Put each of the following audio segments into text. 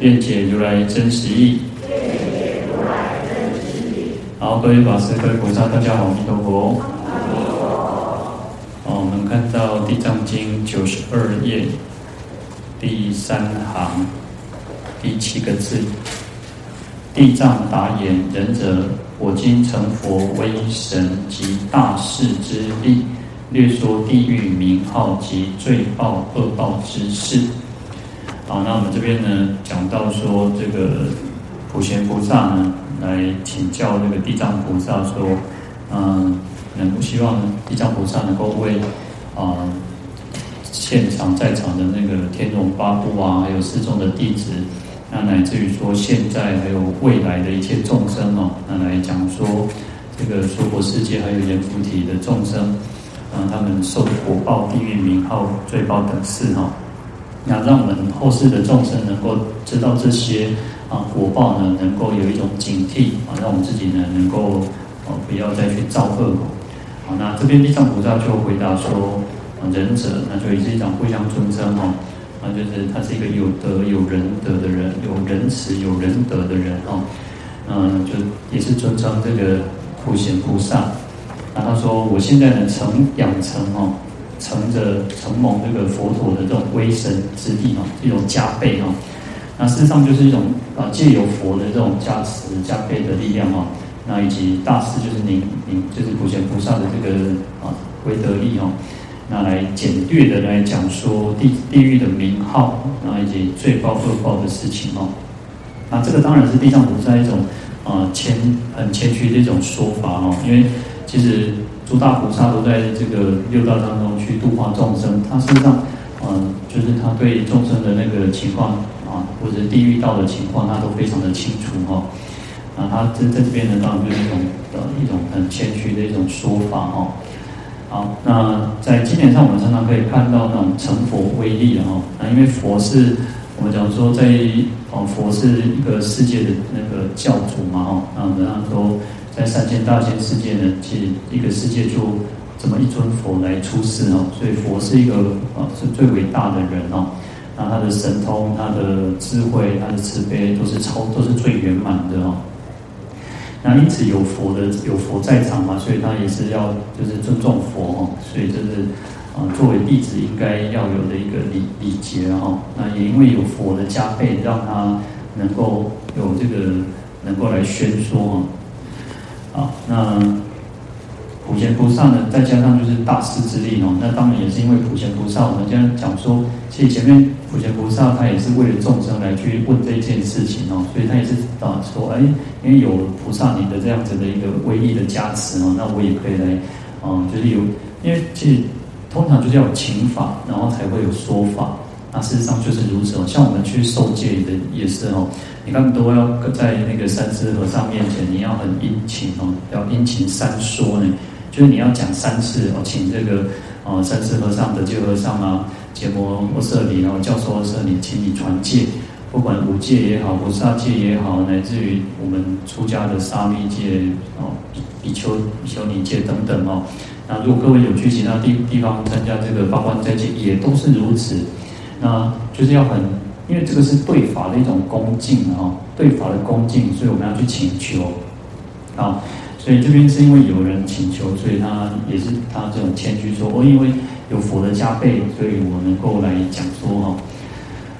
愿解如来真实义。好，各位法师、各位菩萨，大家好，阿弥陀佛。好，我们看到《地藏经》九十二页第三行第七个字：“地藏答言：仁者，我今成佛威神及大士之力，略说地狱名号及罪报恶报之事。”好，那我们这边呢，讲到说这个普贤菩萨呢，来请教那个地藏菩萨说，嗯，能够希望地藏菩萨能够为啊、现场在场的那个天龙八部啊，还有四众的弟子，那乃至于说现在还有未来的一切众生哦，那来讲说这个娑婆世界还有阎浮提的众生，啊，他们受果报、地狱名号、罪报等事哈。那让我们后世的众生能够知道这些啊果报呢，能够有一种警惕啊，让我们自己呢能够哦不要再去造恶果。好，那这边地藏菩萨就回答说：啊仁者，那就也是一种互相尊称哦，啊，就是他是一个有德有仁德的人，有仁慈有仁德的人哦，嗯，就也是尊称这个普贤菩萨。那他说：我现在呢，成养成哦。乘着承蒙这个佛陀的这种威神之力哈，一种加倍哈，那事实上就是一种啊借由佛的这种加持加倍的力量哈，那以及大士就是您您就是普贤菩萨的这个啊威德力哈，那来简略的来讲说地地狱的名号，那以及罪报恶报的事情哦，那这个当然是地藏菩萨一种啊谦很谦虚的一种说法哦，因为其实。诸大菩萨都在这个六道当中去度化众生，他事实上，嗯、就是他对众生的那个情况啊，或者地狱道的情况，他都非常的清楚哈。啊，他这在这边呢，当然就是一种呃一种很谦虚的一种说法哈。好，那在经典上，我们常常可以看到那种成佛威力哈。那因为佛是我们讲说，在哦佛是一个世界的那个教主嘛哈，那我们都。在三千大千世界呢，其实一个世界就这么一尊佛来出世哦，所以佛是一个啊是最伟大的人哦，那他的神通、他的智慧、他的慈悲都是超都是最圆满的哦。那因此有佛的有佛在场嘛，所以他也是要就是尊重佛哦，所以这是啊作为弟子应该要有的一个礼礼节哦。那也因为有佛的加被，让他能够有这个能够来宣说哦。啊，那普贤菩萨呢，再加上就是大师之力哦，那当然也是因为普贤菩萨，我们这样讲说，其实前面普贤菩萨他也是为了众生来去问这件事情哦，所以他也是啊说，哎，因为有菩萨你的这样子的一个威力的加持哦，那我也可以来，嗯，就是有，因为其实通常就是要有请法，然后才会有说法。那事实上就是如此哦，像我们去受戒的也是哦，你看都要在那个三世和尚面前，你要很殷勤哦，要殷勤三说呢，就是你要讲三次哦，请这个哦三世和尚、得戒和尚啊、羯摩舍利，然后教授舍利，请你传戒，不管五戒也好，菩萨戒也好，乃至于我们出家的沙弥戒哦、比丘、比丘尼戒等等哦。那如果各位有去其他地地方参加这个八关斋戒，也都是如此。那就是要很，因为这个是对法的一种恭敬啊，对法的恭敬，所以我们要去请求啊。所以这边是因为有人请求，所以他也是他这种谦虚说，哦，因为有佛的加被，所以我能够来讲说哈。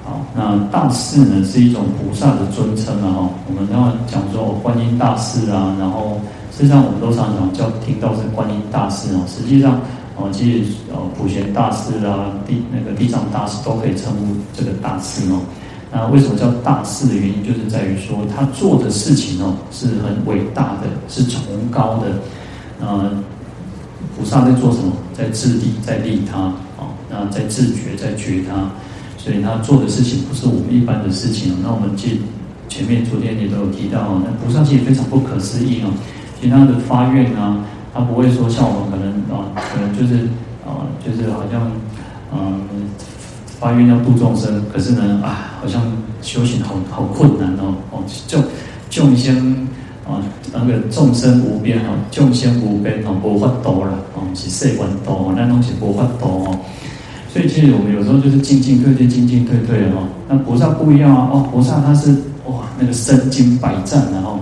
好，那大士呢是一种菩萨的尊称啊哈。我们要讲说，观音大士啊，然后实际上我们都常常叫听到是观音大士啊，实际上。哦，其实哦，普贤大士啊，地那个地藏大士都可以称呼这个大士哦。那为什么叫大士的原因，就是在于说他做的事情哦是很伟大的，是崇高的。呃，菩萨在做什么？在自利，在利他。哦，那在自觉，在觉他。所以他做的事情不是我们一般的事情。那我们记前面昨天也都有提到，那菩萨其实非常不可思议哦。其他的发愿啊，他不会说像我们可能啊，可能就是啊，就是好像嗯，发愿要度众生，可是呢啊，好像修行好好困难哦哦，就众生啊，那个众生无边哦，众生无边哦，无法度了哦，是世间度，那东西无法度哦。所以其实我们有时候就是进进退退，进进退退哦。那菩萨不一样啊，哦，菩萨他是哇，那个身经百战，然后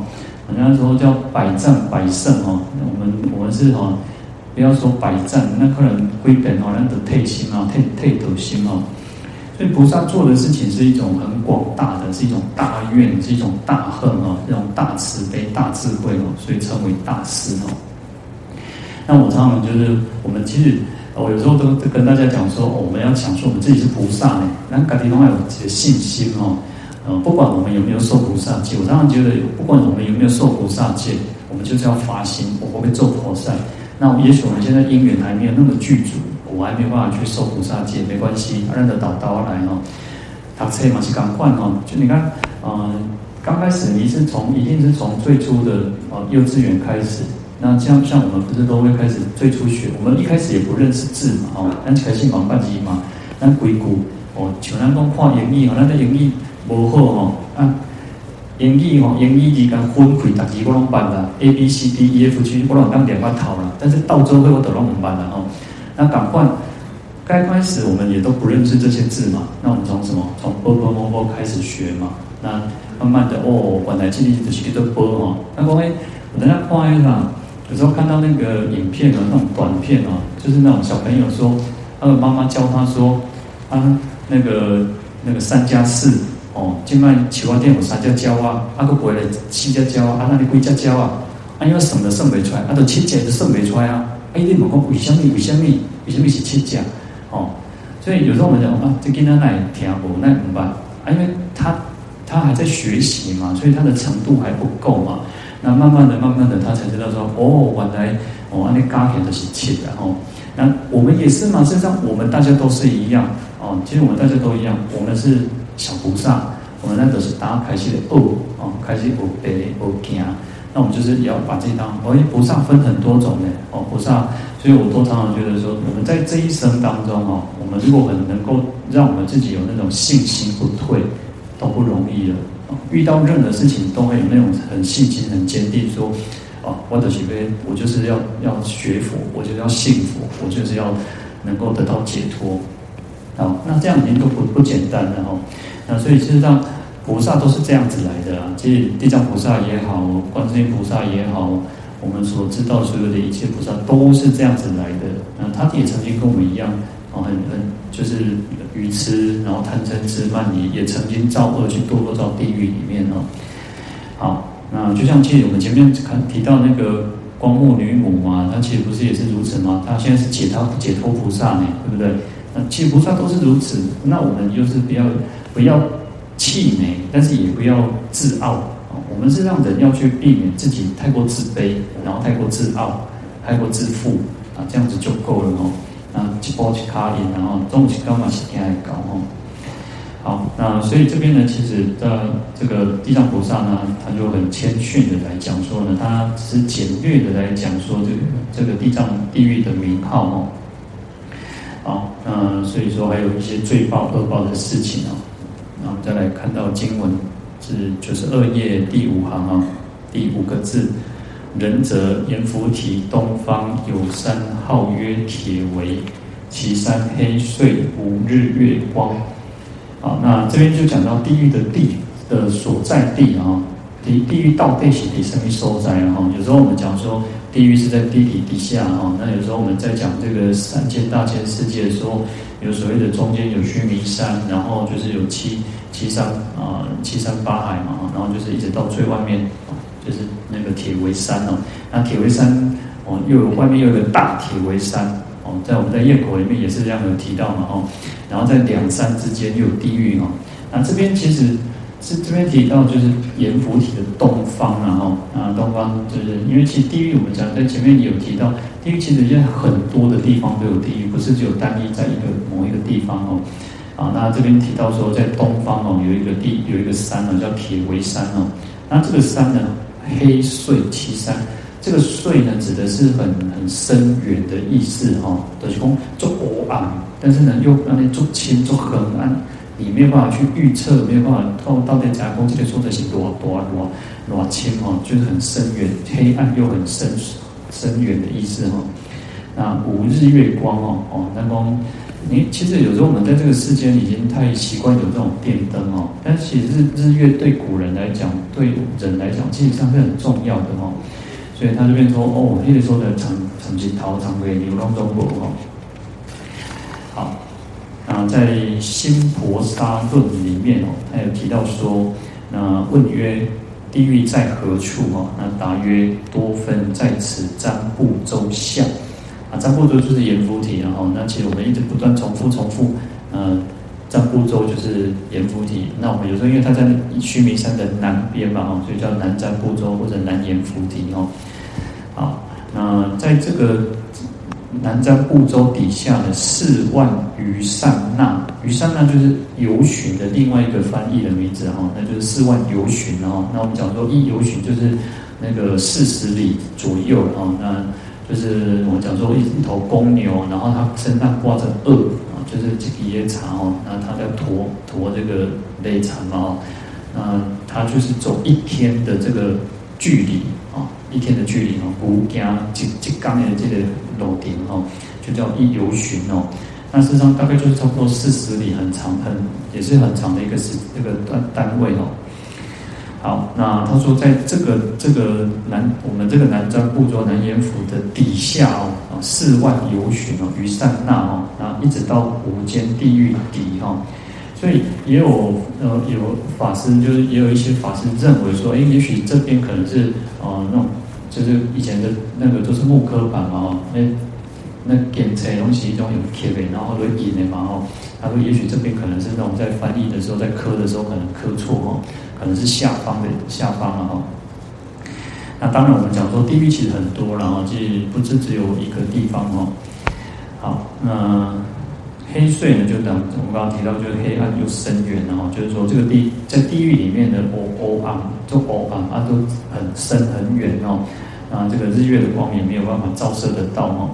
人家说叫百战百胜哦。我们们是哈，不要说百战，那可能归本哦，那得退心啊，退退得心哦。所以菩萨做的事情是一种很广大的，是一种大愿，是一种大恨哦，这种大慈悲、大智慧哦，所以称为大师哦。那我常常就是我们其实。我有时候都跟大家讲说，我们要想说我们自己是菩萨呢，那个地方要有自己的信心哦。呃，不管我们有没有受菩萨戒，我常常觉得，不管我们有没有受菩萨戒，就是要发心，我不会做菩萨。那也许我们现在因缘还没有那么具足，我还没办法去受菩萨戒，没关系，认得到刀来哦。读册嘛是刚换哦，就你看，嗯，刚开始你是从一定是从最初的呃幼稚园开始。那像像我们不是都会开始最初学，我们一开始也不认识字嘛，哦，咱开始忙半字嘛，咱规矩哦，像咱讲看英语哦，咱的英语无好哦，啊，英语哦，英语字刚分开，大字我拢办啦，A B C D E F G 我拢当点翻头啦，但是到最后我都拢唔办啦哦，那赶快，刚开始我们也都不认识这些字嘛，那我们从什么？从波波摸摸开始学嘛，那慢慢的哦，本来记忆就是叫做波哦，那讲诶，我等下看一下。有时候看到那个影片啊，那种短片啊，就是那种小朋友说，他的妈妈教他说，啊，那个那个三加四哦，今麦起花店有三加胶啊，啊个回来七加胶啊，啊那里几加胶啊，啊因为省的省不出来，啊都七加就省不出来啊，哎你问我为什么为什么为什么是七加哦？所以有时候我们讲啊，这囡仔那听不那怎么办？啊，因为他他还在学习嘛，所以他的程度还不够嘛。那慢慢的、慢慢的，他才知道说，哦，原来哦，那嘎片都是切的哦。那我们也是嘛，实际上我们大家都是一样哦。其实我们大家都一样，我们是小菩萨，我们那都是打开始的恶哦，开始有白有惊。那我们就是要把这当，哦，菩萨分很多种的哦，菩萨。所以我都常常觉得说，我们在这一生当中哦，我们如果很能够让我们自己有那种信心不退，都不容易了。遇到任何事情都会有那种很信心、很坚定，说：“哦，我的许飞，我就是要要学佛，我就是要信佛，我就是要能够得到解脱。”好，那这样已经都不不简单了哦。那所以事实上，菩萨都是这样子来的啊。其实地藏菩萨也好，观世音菩萨也好，我们所知道所有的一切菩萨都是这样子来的。那他也曾经跟我们一样。哦，很很就是愚痴，然后贪嗔痴慢疑，也曾经造恶去堕落到地狱里面哦。好，那就像其实我们前面看提到那个光目女母嘛，她其实不是也是如此吗？她现在是解脱解脱菩萨呢，对不对？那其实菩萨都是如此。那我们就是不要不要气馁，但是也不要自傲啊。我们是让人要去避免自己太过自卑，然后太过自傲，太过自负啊，这样子就够了哦。啊，一波一卡音，然后中起高嘛是天还高哦。好，那所以这边呢，其实的这个地藏菩萨呢，他就很谦逊的来讲说呢，他只是简略的来讲说这个这个地藏地狱的名号哦。好，那所以说还有一些罪报恶报的事情哦。然后再来看到经文是九十二页第五行啊，第五个字。仁者阎浮提东方有山，号曰铁围，其山黑邃无日月光。好，那这边就讲到地狱的地的所在地啊，地地狱到底是什么所在啊？有时候我们讲说地狱是在地底底下哈，那有时候我们在讲这个三千大千世界的时候，有所谓的中间有须弥山，然后就是有七七山啊，七山八海嘛，然后就是一直到最外面。就是那个铁围山哦，那铁围山哦，又有外面又有个大铁围山哦，在我们在焰口里面也是这样有提到嘛哦，然后在两山之间又有地狱哦，那这边其实这这边提到就是阎浮提的东方然后啊，东方就是因为其实地狱我们讲在前面有提到，地狱其实现在很多的地方都有地狱，不是只有单一在一个某一个地方哦，啊，那这边提到说，在东方哦，有一个地，有一个山呢，叫铁围山哦。那这个山呢，黑邃凄山，这个碎呢，指的是很很深远的意思哈。都、就是讲做黑暗，但是呢，又让你做清做很暗，你没有办法去预测，没有办法到到底加工这个说的是多多多多清哦，就是很深远、黑暗又很深深远的意思哈。那无日月光哦哦，那光。你其实有时候我们在这个世间已经太习惯有这种电灯哦，但其实日日月对古人来讲，对人来讲，其实上是很重要的哦。所以他这边说哦，那个时候的长长吉桃长尾牛龙中国哦。在《新婆沙论》里面哦，他有提到说，那问曰：地狱在何处哦？那答曰：多分在此赡部洲下。啊，占部洲就是阎浮提，然后那其实我们一直不断重复重复，呃，赡部洲就是阎浮提。那我们有时候因为它在须弥山的南边嘛，哈，所以叫南占部洲或者南阎浮提哦。好，那在这个南赡部洲底下的四万余刹那，余刹那就是游巡的另外一个翻译的名字哈，那就是四万游巡哦。那我们讲说一游巡就是那个四十里左右哦，那。就是我们讲说一一头公牛，然后它身上挂着轭啊，就是这个野茶哦，那它在驮驮这个累蚕嘛，那它就是走一天的这个距离，一天的距离哦，古家几几刚的这个路程哦，就叫一游巡哦，那事实上大概就是差不多四十里，很长很也是很长的一个时这个单单位哦。好，那他说，在这个这个南我们这个南瞻部洲南阎浮的底下哦，四万游巡哦，于善那哦，啊一直到无间地狱底哈，所以也有呃有法师就是也有一些法师认为说，哎，也许这边可能是呃那种就是以前的那个都是木刻板嘛哦，那那剪裁东西中有刻的，然后都印的嘛哦，他说也许这边可能是那种在翻译的时候在刻的时候可能刻错哦。可能是下方的下方了哈。那当然，我们讲说地域其实很多，然后其实不是只有一个地方哦。好，那黑邃呢，就等我们刚刚提到，就是黑暗又深远，然后就是说这个地在地狱里面的哦哦暗，就哦暗啊都很深很远哦。那，这个日月的光也没有办法照射得到哦。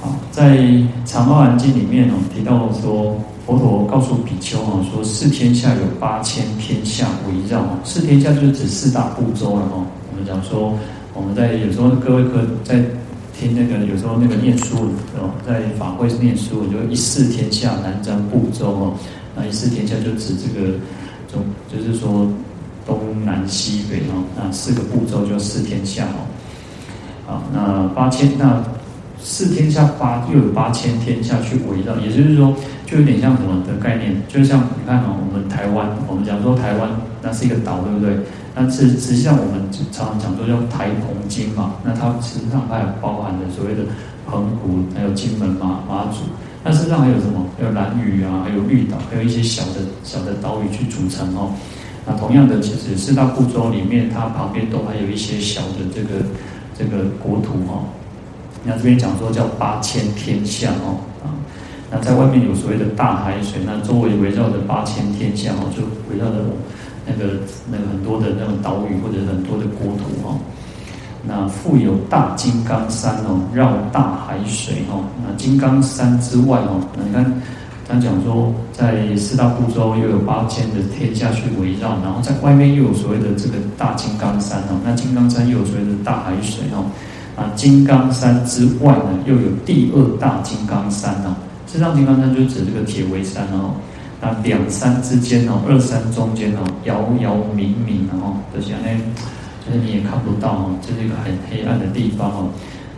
好，在《长阿含经》里面哦提到说。佛陀告诉比丘啊，说四天下有八千天下围绕，四天下就是指四大部洲了哈。我们讲说，我们在有时候各位可在听那个，有时候那个念书哦，在法会念书，就一四天下南瞻部洲哦。那一四天下就指这个中，就是说东南西北哦，那四个部洲就四天下哦。好，那八千那。四天下八又有八千天下去围绕，也就是说，就有点像什么的概念，就像你看哦，我们台湾，我们讲说台湾那是一个岛，对不对？那是实际上我们常常讲说叫台澎金嘛，那它实际上它有包含的所谓的澎湖，还有金门马马祖，那实际上还有什么？还有兰屿啊，还有绿岛，还有一些小的小的岛屿去组成哦。那同样的，其实四大部洲里面，它旁边都还有一些小的这个这个国土哦。那这边讲说叫八千天下哦啊，那在外面有所谓的大海水，那周围围绕着八千天下哦，就围绕着那个那个很多的那种岛屿或者很多的国土哦。那复有大金刚山哦，绕大海水哦。那金刚山之外哦，那你看他讲说，在四大部洲又有八千的天下去围绕，然后在外面又有所谓的这个大金刚山哦，那金刚山又有所谓的大海水哦。啊，金刚山之外呢，又有第二大金刚山哦。这上金刚山就指这个铁围山哦。那两山之间哦，二山中间哦，遥遥冥冥哦，就是呢，就是你也看不到哦，这是一个很黑暗的地方哦。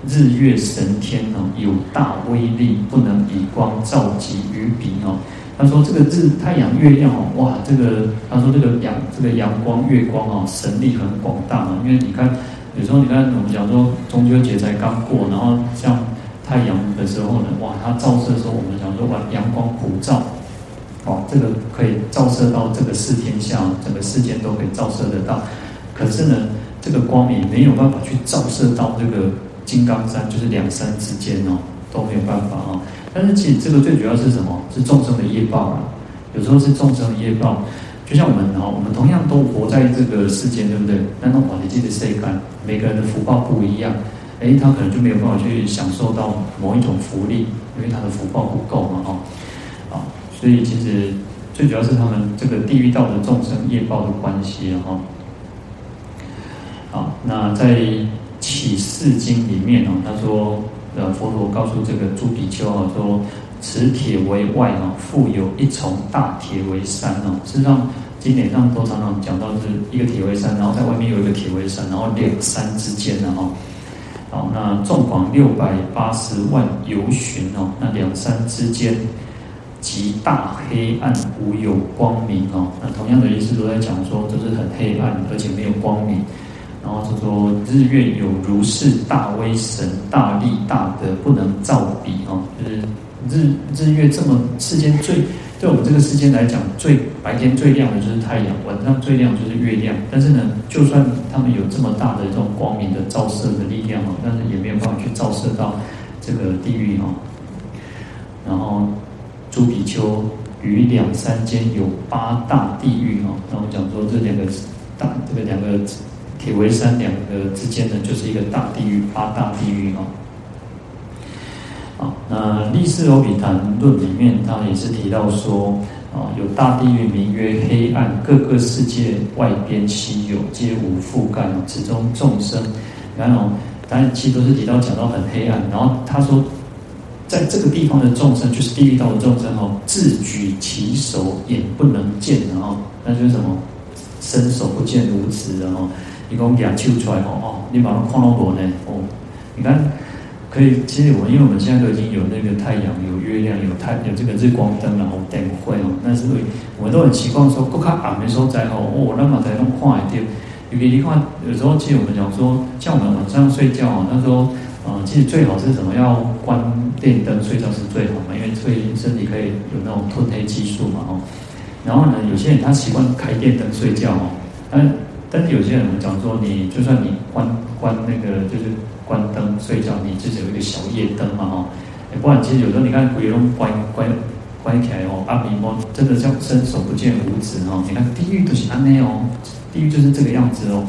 日月神天哦，有大威力，不能以光照及于彼哦。他说这个日太阳月亮哦，哇，这个他说这个阳这个阳光月光哦，神力很广大嘛，因为你看。有时候你看，我们讲说中秋节才刚过，然后像太阳的时候呢，哇，它照射的时候，我们讲说把阳光普照，哦，这个可以照射到这个四天下，整个世间都可以照射得到。可是呢，这个光明没有办法去照射到这个金刚山，就是两山之间哦，都没有办法哦。但是其实这个最主要是什么？是众生的业报啊。有时候是众生的业报，就像我们哈，我们同样都活在这个世间，对不对？那那我记得谁干？每个人的福报不一样，哎，他可能就没有办法去享受到某一种福利，因为他的福报不够嘛，哈。所以其实最主要是他们这个地狱道的众生业报的关系，哈。好，那在启示经里面哦，他说，呃，佛陀告诉这个诸比丘啊，说。此铁为外啊，复有一重大铁为山哦。事实上，经典上都常常讲到是一个铁为山，然后在外面有一个铁为山，然后两山之间的哈。好，那纵广六百八十万由旬哦，那两山之间极大黑暗，无有光明哦。那同样的意思都在讲说，就是很黑暗，而且没有光明。然后就说日月有如是大威神，大力大德，不能造比哦，就是。日日月这么世间最，对我们这个世间来讲，最白天最亮的就是太阳，晚上最亮就是月亮。但是呢，就算他们有这么大的这种光明的照射的力量哦，但是也没有办法去照射到这个地狱哦。然后朱比丘于两山间有八大地狱哦。那我讲说这两个大这个两个铁围山两个之间呢，就是一个大地狱，八大地狱哦。啊，那《历世欧比昙论》里面，他也是提到说，啊，有大地狱名曰黑暗，各个世界外边悉有，皆无覆盖。此中众生，然后，当然其实都是提到讲到很黑暗。然后他说，在这个地方的众生，就是地狱道的众生哦，自举其手，眼不能见，的哦那就是什么，伸手不见五指，然后一共两抽出来哦哦，你把它看到我呢哦，你看。可以，其实我因为我们现在都已经有那个太阳、有月亮、有太有这个日光灯，然后灯会哦。但是我们都很习惯说，不看暗的时候在吼哦，那么才能快一点。尤其你看，有时候其实我们讲说，像我们晚上睡觉啊，那时候啊，其实最好是什么？要关电灯睡觉是最好嘛，因为会身体可以有那种褪黑激素嘛哦。然后呢，有些人他习惯开电灯睡觉哦，但但是有些人我们讲说，你就算你关关那个就是。关灯睡觉，你自己有一个小夜灯嘛，哈，不然其实有时候你看鬼龙关关关起来哦，阿弥陀真的叫伸手不见五指哦，你看地狱都是安内哦，地狱就是这个样子哦，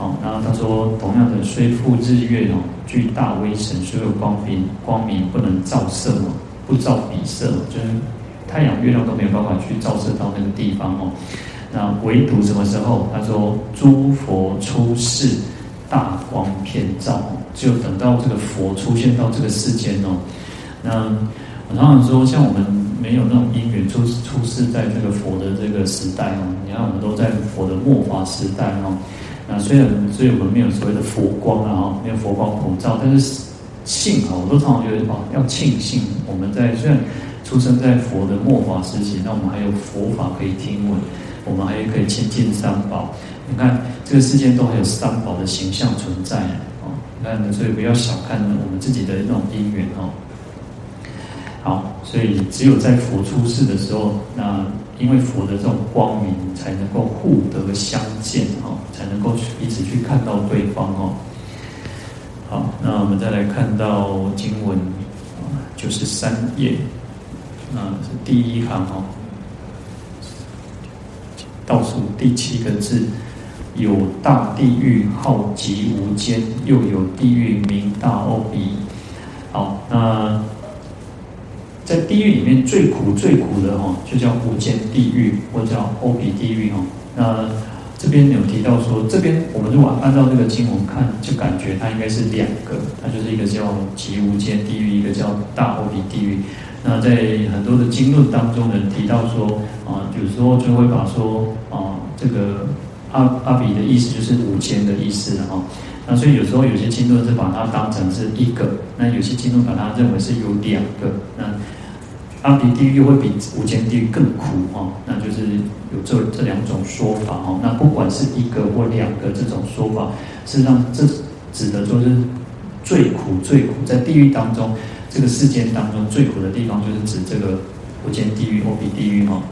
哦，然后他说同样的，虽复日月哦，巨大威神，所有光明光明不能照射哦，不照彼色，就是太阳月亮都没有办法去照射到那个地方哦，那唯独什么时候？他说诸佛出世。大光遍照，就等到这个佛出现到这个世间哦。那我常常说，像我们没有那种因缘出出世在这个佛的这个时代哦。你看，我们都在佛的末法时代哦。那虽然，所以我们没有所谓的佛光啊，没有佛光普照，但是幸好，我都常常觉得哦，要庆幸我们在虽然出生在佛的末法时期，那我们还有佛法可以听闻，我们还可以亲近三宝。你看，这个世间都还有三宝的形象存在哦。那，所以不要小看我们自己的那种因缘哦。好，所以只有在佛出世的时候，那因为佛的这种光明，才能够互得相见哦，才能够彼此去看到对方哦。好，那我们再来看到经文啊，就是三页，那是第一行哦，倒数第七个字。有大地狱号极无间，又有地狱名大欧鼻。好，那在地狱里面最苦最苦的哈，就叫无间地狱，或叫阿比地狱哈。那这边有提到说，这边我们如果按照这个经文看，就感觉它应该是两个，它就是一个叫极无间地狱，一个叫大阿比地狱。那在很多的经论当中呢，提到说啊，有时候就会把说啊这个。阿阿比的意思就是无间的意思哈，那所以有时候有些经论是把它当成是一个，那有些经论把它认为是有两个，那阿比地狱会比无间地狱更苦哈，那就是有这这两种说法哈，那不管是一个或两个这种说法，事实上这指的就是最苦最苦，在地狱当中，这个世间当中最苦的地方就是指这个无间地狱、阿比地狱哈。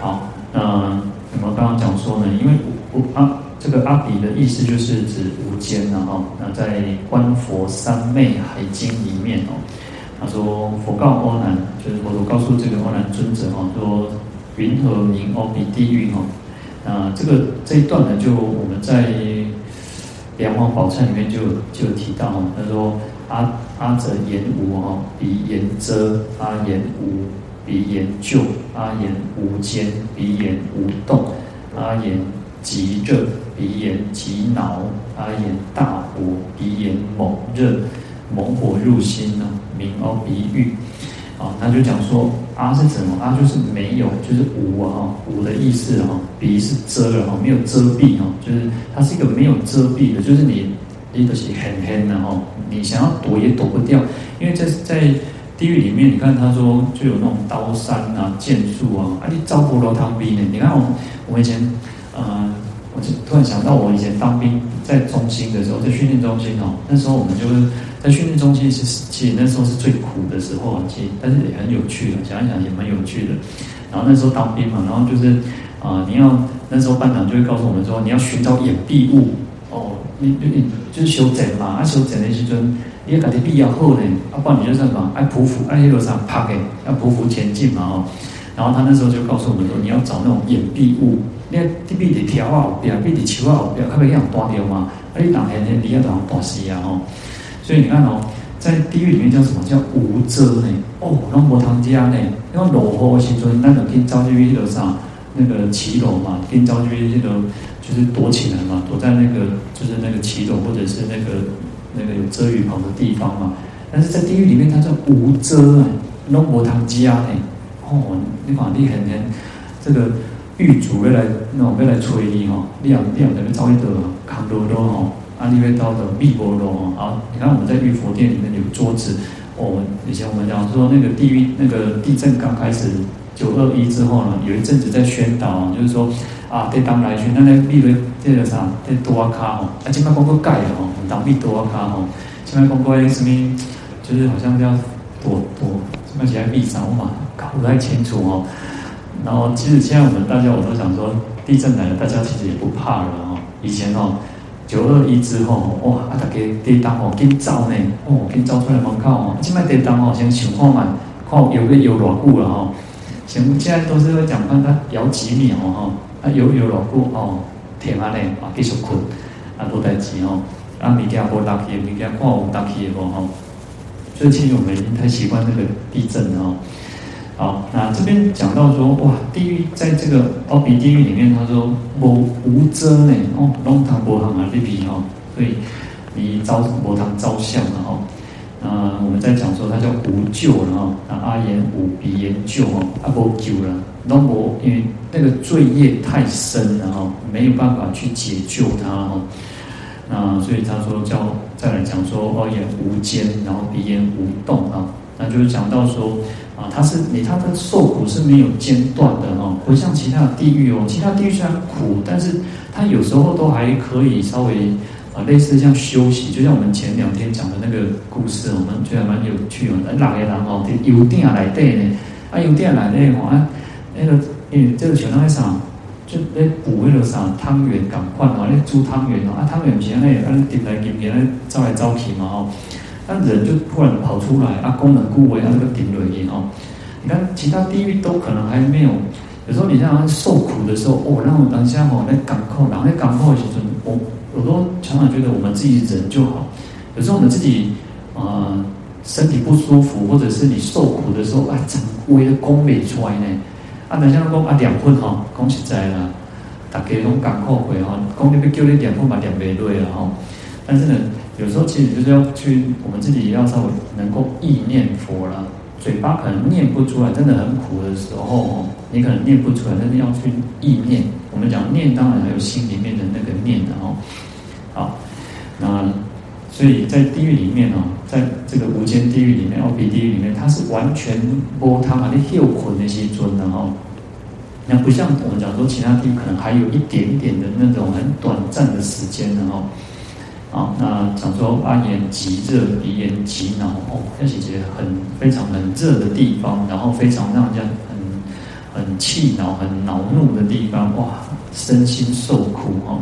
好，那。我们刚刚讲说呢，因为无阿这个阿比的意思就是指无间了哈。那在《观佛三昧海经》里面哦，他说佛告阿难，就是佛陀告诉这个阿难尊者哈，说云何名阿鼻地狱哈？那这个这一段呢，就我们在《梁王宝忏》里面就就提到哈，他说阿阿者言无哦，鼻言遮，阿言无，鼻言救，阿言无间，鼻言无动，阿言极热，鼻言极恼，阿言大火，鼻言猛热，猛火入心呢，名哦，比喻。啊，他就讲说阿是什么？阿就是没有，就是无啊，无的意思哈。鼻是遮了哈，没有遮蔽哈，就是它是一个没有遮蔽的，就是你一个是很黑的哈，你想要躲也躲不掉，因为在在地狱里面，你看他说就有那种刀山啊、剑树啊，啊你招不罗汤兵呢？你看我我以前，呃，突然想到我以前当兵在中心的时候，在训练中心哦，那时候我们就是。在训练中心是其实那时候是最苦的时候啊，其实但是也很有趣的，想一想也蛮有趣的。然后那时候当兵嘛，然后就是啊、你要那时候班长就会告诉我们说，你要寻找掩蔽物哦，你你就是修整嘛，啊修整的时阵，你要搞的必要后呢，啊不然你就什么爱匍匐，爱一路上趴给，要匍匐前进嘛哦。然后他那时候就告诉我们说，你要找那种掩蔽物，你要地壁的条啊，边壁的球啊，边，可不可以让断掉嘛？啊你当然你要当断死啊吼。所以你看哦，在地狱里面叫什么？叫无遮呢？哦，龙婆汤家呢？因为落雨的时阵，那种跟招居那个啥，那个骑楼嘛，跟招居那个就是躲起来嘛，躲在那个就是那个骑楼或者是那个那个有遮雨棚的地方嘛。但是在地狱里面，它叫无遮呢，龙婆汤家呢？哦，你看你很很这个狱主要来那种要来催你哈，你要你要那个招一个扛多多哈。阿弥陀的密波罗啊！你看我们在玉佛殿里面有桌子。我哦，以前我们讲说那个地狱那个地震刚开始九二一之后呢，有一阵子在宣导，就是说啊，得当来去那那密雷这个啥，得多阿卡哦，啊，今麦公告盖了哦，当密多阿卡哦，今麦公告什么，就是好像这样躲躲，什么起来密啥嘛，搞不太清楚哦。然后其实现在我们大家我都想说，地震来了，大家其实也不怕了哦。以前哦。九二一之后，哇！啊，大家地震哦，紧走呢，哦，紧走出来门口哦。即摆地震哦，先想看嘛，看有个摇偌久了吼。先现在都是会讲看它摇几秒吼，啊有有偌久哦，停下来啊继续困，啊无代志哦。啊物件无落去，物件看有落去无吼。所以其实我们已经太习惯那个地震了哦。好，那这边讲到说，哇，地狱在这个阿鼻地狱里面，他说无无遮呢，哦，龙堂波堂啊，地皮哦，所以你招波堂招相了哦。那我们在讲说，他叫无救了哈，那阿言无，鼻言救哦，阿无救了，龙波因为那个罪业太深了哈，没有办法去解救他哈。那所以他说叫再来讲说，阿言无间，然后鼻言无动啊，那就是讲到说。啊，它是你，它的受苦是没有间断的哦，不像其他的地狱哦。其他地狱虽然苦，但是它有时候都还可以稍微啊，类似像休息，就像我们前两天讲的那个故事，我们觉得蛮有趣哦。哪个人哦，油店来对呢？啊，油店来对哦，啊，那个，因为这个像那个啥，就那补那个啥汤圆，赶快哦，那煮汤圆哦，啊，汤圆前那个点来点点，招来招去嘛哦。那人就突然跑出来啊，功能固为啊，这个顶轮音哦。你看其他地狱都可能还没有，有时候你像受苦的时候哦，那我当下哦来感控，然后来感受的时候，我我都常常觉得我们自己人就好。有时候我们自己啊、身体不舒服，或者是你受苦的时候啊，怎么为功没出来呢？啊，等下讲啊两分哈，讲实在啦，大家拢感受会哈，讲你要叫你两分嘛两倍对了哈，但是呢。有时候其实就是要去，我们自己也要稍微能够意念佛了。嘴巴可能念不出来，真的很苦的时候，你可能念不出来，但是要去意念。我们讲念，当然还有心里面的那个念的哦。好，那所以在地狱里面哦，在这个无间地狱里面，阿鼻地狱里面，它是完全波他把你休困那些尊的哈。那不像我们讲说其他地狱，可能还有一点点的那种很短暂的时间的哈。啊，那讲说阿言极热，鼻炎极恼哦，那是一个很非常很热的地方，然后非常让人家很很气恼、很恼怒的地方，哇，身心受苦哦。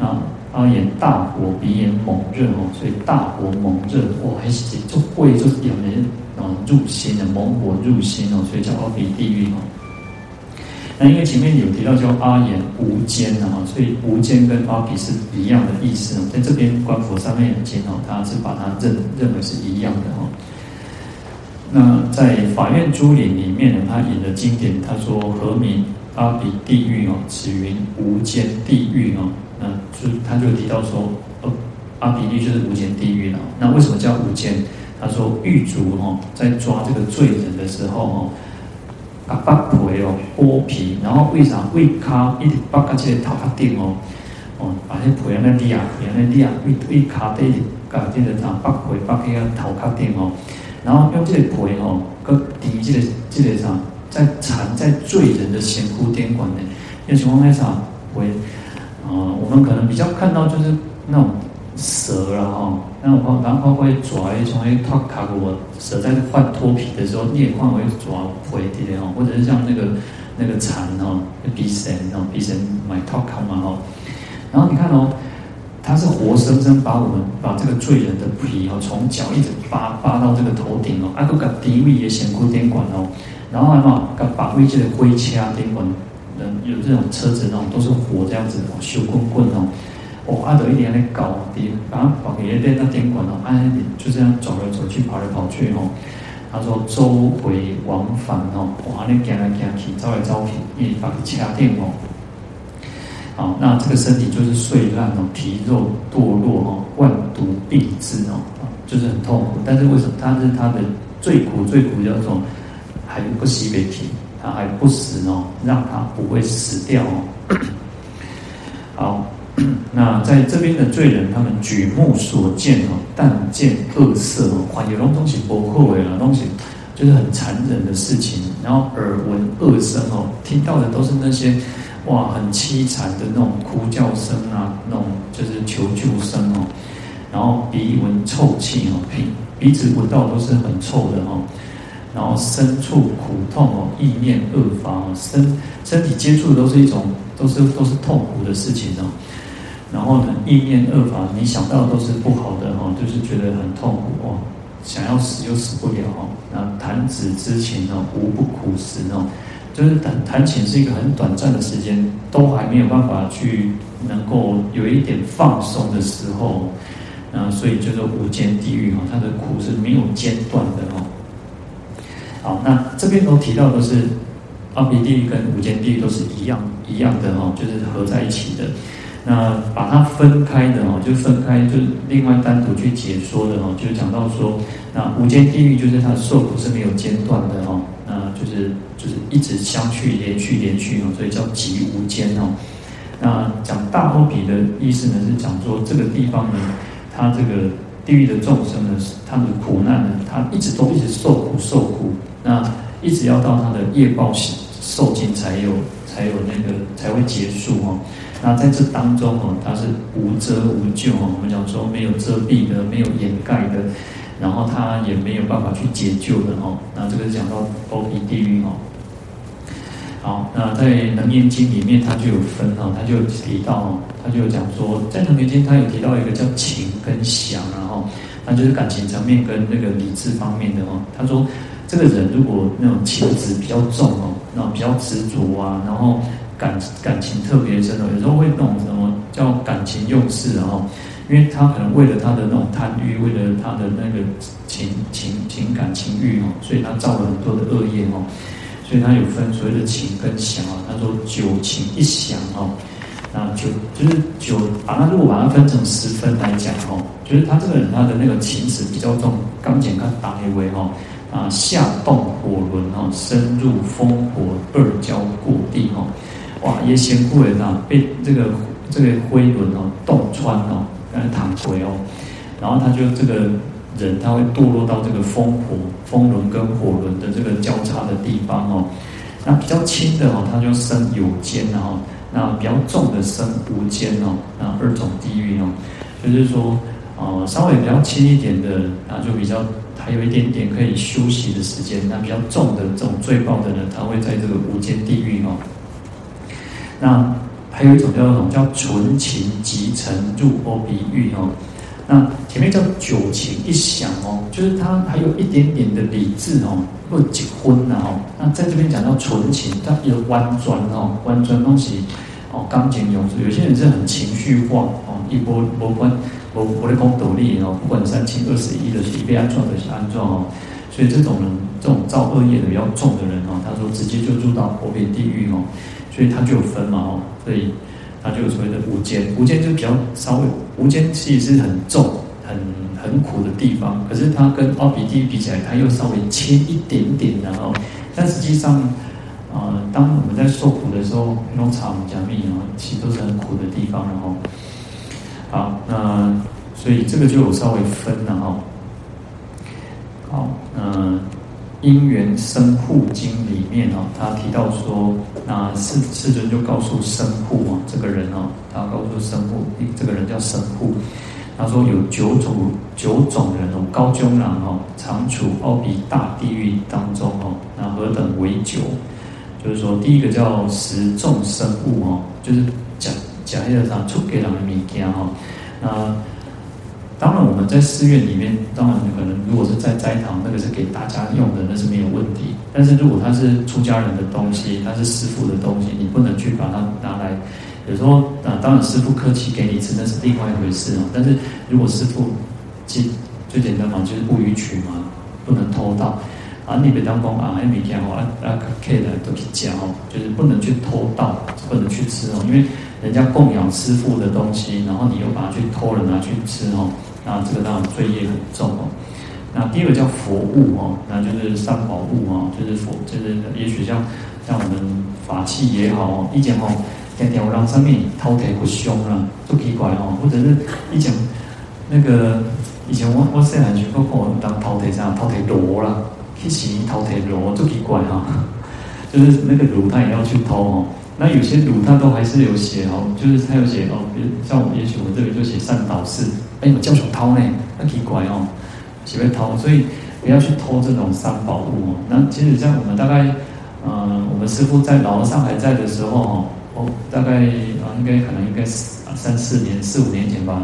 那，阿言大火，鼻炎猛热哦，所以大火猛热，哇，还是就会就有人啊入心的猛火入心哦，所以叫阿鼻地狱哦。那因为前面有提到叫阿言无间的哈，所以无间跟阿鼻是一样的意思。在这边观佛三昧眼经哦，他是把它认认为是一样的哈。那在法院珠林里面呢，他引的经典，他说何名阿鼻地狱哦？此云无间地狱哦。那就他就提到说，哦，阿鼻地狱就是无间地狱了。那为什么叫无间？他说狱卒哦，在抓这个罪人的时候哦。啊，剥皮哦，剥皮，然后为啥为卡一直剥个这个头壳顶哦，哦，把那皮啊那裂啊，那裂啊，为为卡底甲这个啥剥皮剥起啊头壳顶哦，然后用这个皮哦，搁滴这个这个啥，在缠在罪人的仙窟典馆呢，有情况下啥会，啊，我们可能比较看到就是那种。蛇了哈，那我然后会抓一从一脱卡我蛇在换脱皮的时候，你也换为抓回的哈，或者是像那个那个蝉哈，鼻神哦，鼻神买脱卡嘛哈，然后你看哦，它是活生生把我们把这个罪人的皮哦，从脚一直扒扒到这个头顶哦，阿个个低位也显骨点管哦，然后还嘛个把位置的灰掐点管，嗯，有这种车子那种都是活这样子哦，修棍棍哦。哦，阿德一点点搞的，然后跑给那边那点管哦，按点就这样走来走去，跑来跑去哦。他说周回往返哦，哇，你行来行去，招来招去，一把掐电哦。好，那这个身体就是碎烂哦，皮肉堕落哦，万毒病之哦，就是很痛苦。但是为什么？他是他的最苦最苦叫做还不惜被体，他还不死哦，让他不会死掉哦。好。那在这边的罪人，他们举目所见哦，但见恶色哦，哇，有种东西不厚了，东西就是很残忍的事情。然后耳闻恶声哦，听到的都是那些哇，很凄惨的那种哭叫声啊，那种就是求救声哦。然后鼻闻臭气哦，鼻鼻子闻到都是很臭的哦。然后身触苦痛哦，意念恶法哦，身身体接触的都是一种，都是都是痛苦的事情哦。然后呢，意念恶法，你想到的都是不好的哈，就是觉得很痛苦哦，想要死又死不了哦。那弹指之前哦，无不苦时哦，就是弹弹琴是一个很短暂的时间，都还没有办法去能够有一点放松的时候，那所以就是无间地狱哈，它的苦是没有间断的哈。好，那这边都提到的是阿鼻地狱跟无间地狱都是一样一样的哈，就是合在一起的。那把它分开的哦，就分开，就另外单独去解说的哦，就是讲到说，那无间地狱就是它的受苦是没有间断的哦，那就是就是一直相续连续连续哦，所以叫极无间哦。那讲大阿比的意思呢，是讲说这个地方呢，它这个地狱的众生呢，他们的苦难呢，他一直都一直受苦受苦，那一直要到他的业报受尽才有才有那个才会结束哦。那在这当中哦，它是无遮无救哦，我们讲说没有遮蔽的，没有掩盖的，然后它也没有办法去解救的哦。那这个是讲到阿鼻地狱哦。好，那在《楞严经》里面，它就有分哦，它就提到哦，它就有讲说，在《楞严经》它有提到一个叫情跟想，然后那就是感情层面跟那个理智方面的哦。他说，这个人如果那种情执比较重哦，那种比较执着啊，然后。感感情特别深的，有时候会那种什么叫感情用事，哦，因为他可能为了他的那种贪欲，为了他的那个情情情感情欲哦，所以他造了很多的恶业哦，所以他有分所谓的情跟想啊。他说九情一想哦，那九就是九，把它如果把它分成十分来讲哦，就是他这个人他的那个情史比较重，刚简刚打一位哈啊，下动火轮哈，深入风火二交过地哈。哇，也嫌过人啊，被这个这个灰轮哦洞穿哦，跟他躺回哦，然后他就这个人他会堕落到这个风火风轮跟火轮的这个交叉的地方哦。那比较轻的哦，他就生有间哦，那比较重的生无间哦，那二种地狱哦，就是说呃稍微比较轻一点的，那就比较还有一点点可以休息的时间。那比较重的这种罪报的人，他会在这个无间地狱哦。那还有一种叫什么叫纯情即成入阿鼻狱哦。那前面叫九情一想哦，就是他还有一点点的理智哦，或结婚了哦。那在这边讲到纯情，它有弯转哦，弯转东西哦，钢琴有有些人是很情绪化哦，一波波关，我我的功独立哦，不管三七二十一的，是一被安装的是安装哦。所以这种人，这种造恶业的比较重的人哦，他说直接就入到婆别地狱哦，所以它就有分嘛哦，所以。它就有所谓的无间，无间就比较稍微，无间其实是很重、很很苦的地方。可是它跟阿鼻地比起来，它又稍微轻一点点的哦。但实际上，呃，当我们在受苦的时候，那种场加密啊，其实都是很苦的地方。然后，好，那所以这个就有稍微分了哈。好，嗯。因缘生护经里面哦，他提到说，那世世尊就告诉生护哦，这个人哦，他告诉生护，这个人叫生护，他说有九种九种人哦，高中人哦，常处阿鼻大地狱当中哦，那何等为九？就是说，第一个叫十众生物哦，就是讲讲一个啥出给人的物件哦，那。当然，我们在寺院里面，当然可能如果是在斋堂，那个是给大家用的，那是没有问题。但是如果它是出家人的东西，它是师父的东西，你不能去把它拿来。有时候啊，当然师父客气给你吃，那是另外一回事啊。但是如果师父，最最简单嘛，就是不逾矩嘛，不能偷盗啊。你别当公啊，还没讲哦，啊啊，客人都去讲哦，就是不能去偷盗，不能去吃哦，因为。人家供养师父的东西，然后你又把它去偷了拿去吃哦，那这个当然罪业很重哦。那第二个叫佛物哦，那就是三宝物哦，就是佛，就是也许像像我们法器也好哦，以前哦，天天我让上面偷铁不凶了，不奇怪哦，或者是以前那个以前我我细汉时候跟我当偷铁这样偷铁螺啦，去洗偷铁螺，就奇怪哈，就是那个炉他也要去偷哦。那有些儒他都还是有写哦，就是他有写哦，比如像我，也许我这里就写善导寺，哎，我叫小偷呢，很奇怪哦，喜欢偷，所以不要去偷这种三宝物哦。那其实像我们大概，呃，我们师傅在老和尚还在的时候哦，大概啊，应该可能应该三四年、四五年前吧。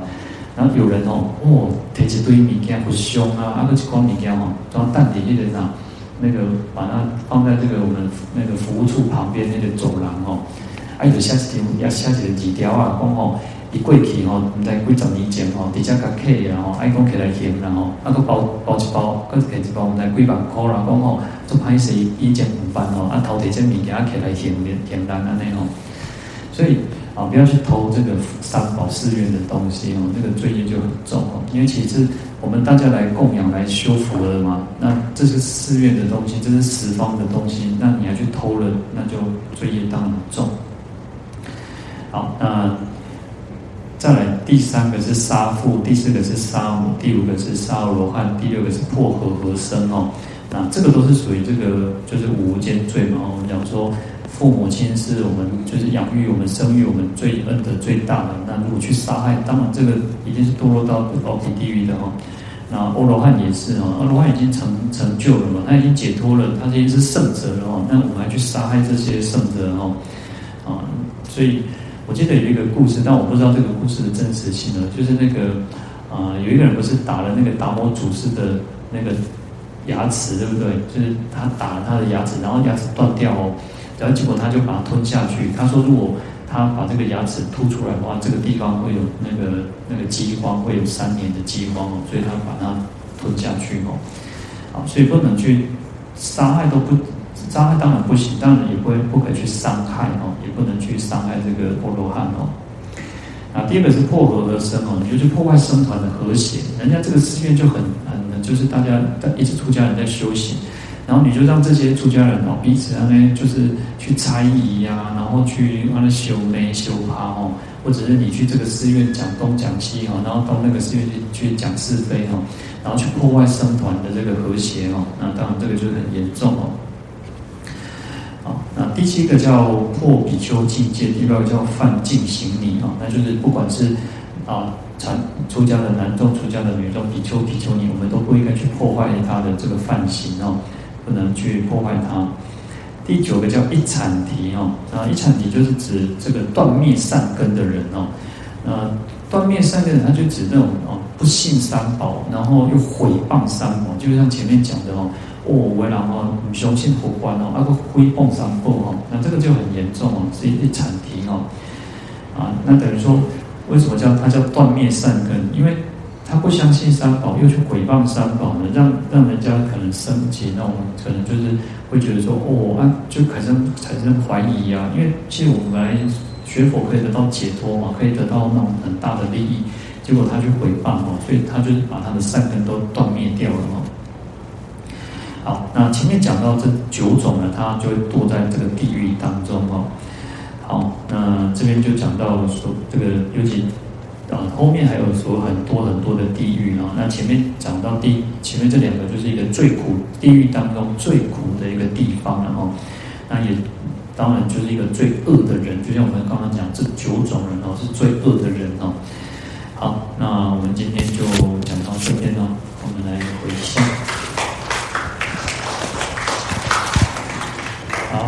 然后有人哦，哦，提起堆物件不凶啊，啊个一筐物件哦，装蛋底一点啊。那个把它放在这个我们那个服务处旁边那个走廊哦，啊，有下几条要下几个字条啊，讲哦，一过去吼，唔知几十年前吼，直接甲客然后爱讲起来嫌然后，啊个包包一包，个摕一包，唔知几万块啦，讲吼，做歹势以前唔办吼，啊偷摕这物件起来嫌嫌难安尼吼，所以啊不要去偷这个三宝寺院的东西哦，这个罪业就很重哦，因为其实。我们大家来供养来修福了嘛？那这是寺院的东西，这是十方的东西，那你还去偷了，那就罪业当然重。好，那再来第三个是杀父，第四个是杀母，第五个是杀罗汉，第六个是破和合身哦。那这个都是属于这个就是无间罪嘛。我们讲说父母亲是我们就是养育我们、生育我们最恩德最大的。那如果去杀害，当然这个一定是堕落到阿鼻地狱的哦。那欧罗汉也是哦，欧罗汉已经成成就了嘛，他已经解脱了，他已经是圣者了哦。那我们还去杀害这些圣者哦，啊，所以我记得有一个故事，但我不知道这个故事的真实性了。就是那个啊，有一个人不是打了那个达摩祖师的那个牙齿，对不对？就是他打了他的牙齿，然后牙齿断掉哦，然后结果他就把它吞下去。他说如果他把这个牙齿吐出来的话，这个地方会有那个那个饥荒，会有三年的饥荒哦，所以他把它吞下去哦。啊，所以不能去杀害，都不伤害当然不行，当然也不会不可以去伤害哦，也不能去伤害这个波罗汉哦。啊，第二个是破和而生哦，你就去破坏僧团的和谐，人家这个寺院就很很就是大家在一直出家人在修行。然后你就让这些出家人哦，彼此啊呢，就是去猜疑呀，然后去啊修眉修趴哦，或者是你去这个寺院讲东讲西哈，然后到那个寺院去去讲是非哈，然后去破坏僧团的这个和谐哦，那当然这个就很严重哦。第七个叫破比丘境界，第八个叫犯禁行尼啊，那就是不管是啊传出家的男众、出家的女众、比丘、比丘尼，我们都不应该去破坏他的这个犯行哦。不能去破坏它。第九个叫一阐提哦，啊，一阐提就是指这个断灭善根的人哦，呃，断灭善根的人，他就指那种哦，不信三宝，然后又毁谤三宝，就像前面讲的哦，哦，为然后不相信佛观哦，那个毁谤三宝哦，那这个就很严重哦，是一阐提哦，啊，那等于说，为什么叫他叫断灭善根？因为他不相信三宝，又去毁谤三宝呢，让让人家可能升起那种，可能就是会觉得说，哦啊，就产生产生怀疑啊。因为其实我们来学佛可以得到解脱嘛，可以得到那种很大的利益，结果他去毁谤哦，所以他就是把他的善根都断灭掉了嘛。好，那前面讲到这九种呢，他就会堕在这个地狱当中哦。好，那这边就讲到说这个尤其。啊，后面还有说很多很多的地狱啊。那前面讲到第前面这两个就是一个最苦地狱当中最苦的一个地方了哈。那也当然就是一个最恶的人，就像我们刚刚讲这九种人哦，是最恶的人哦。好，那我们今天就讲到这边哦。我们来回向。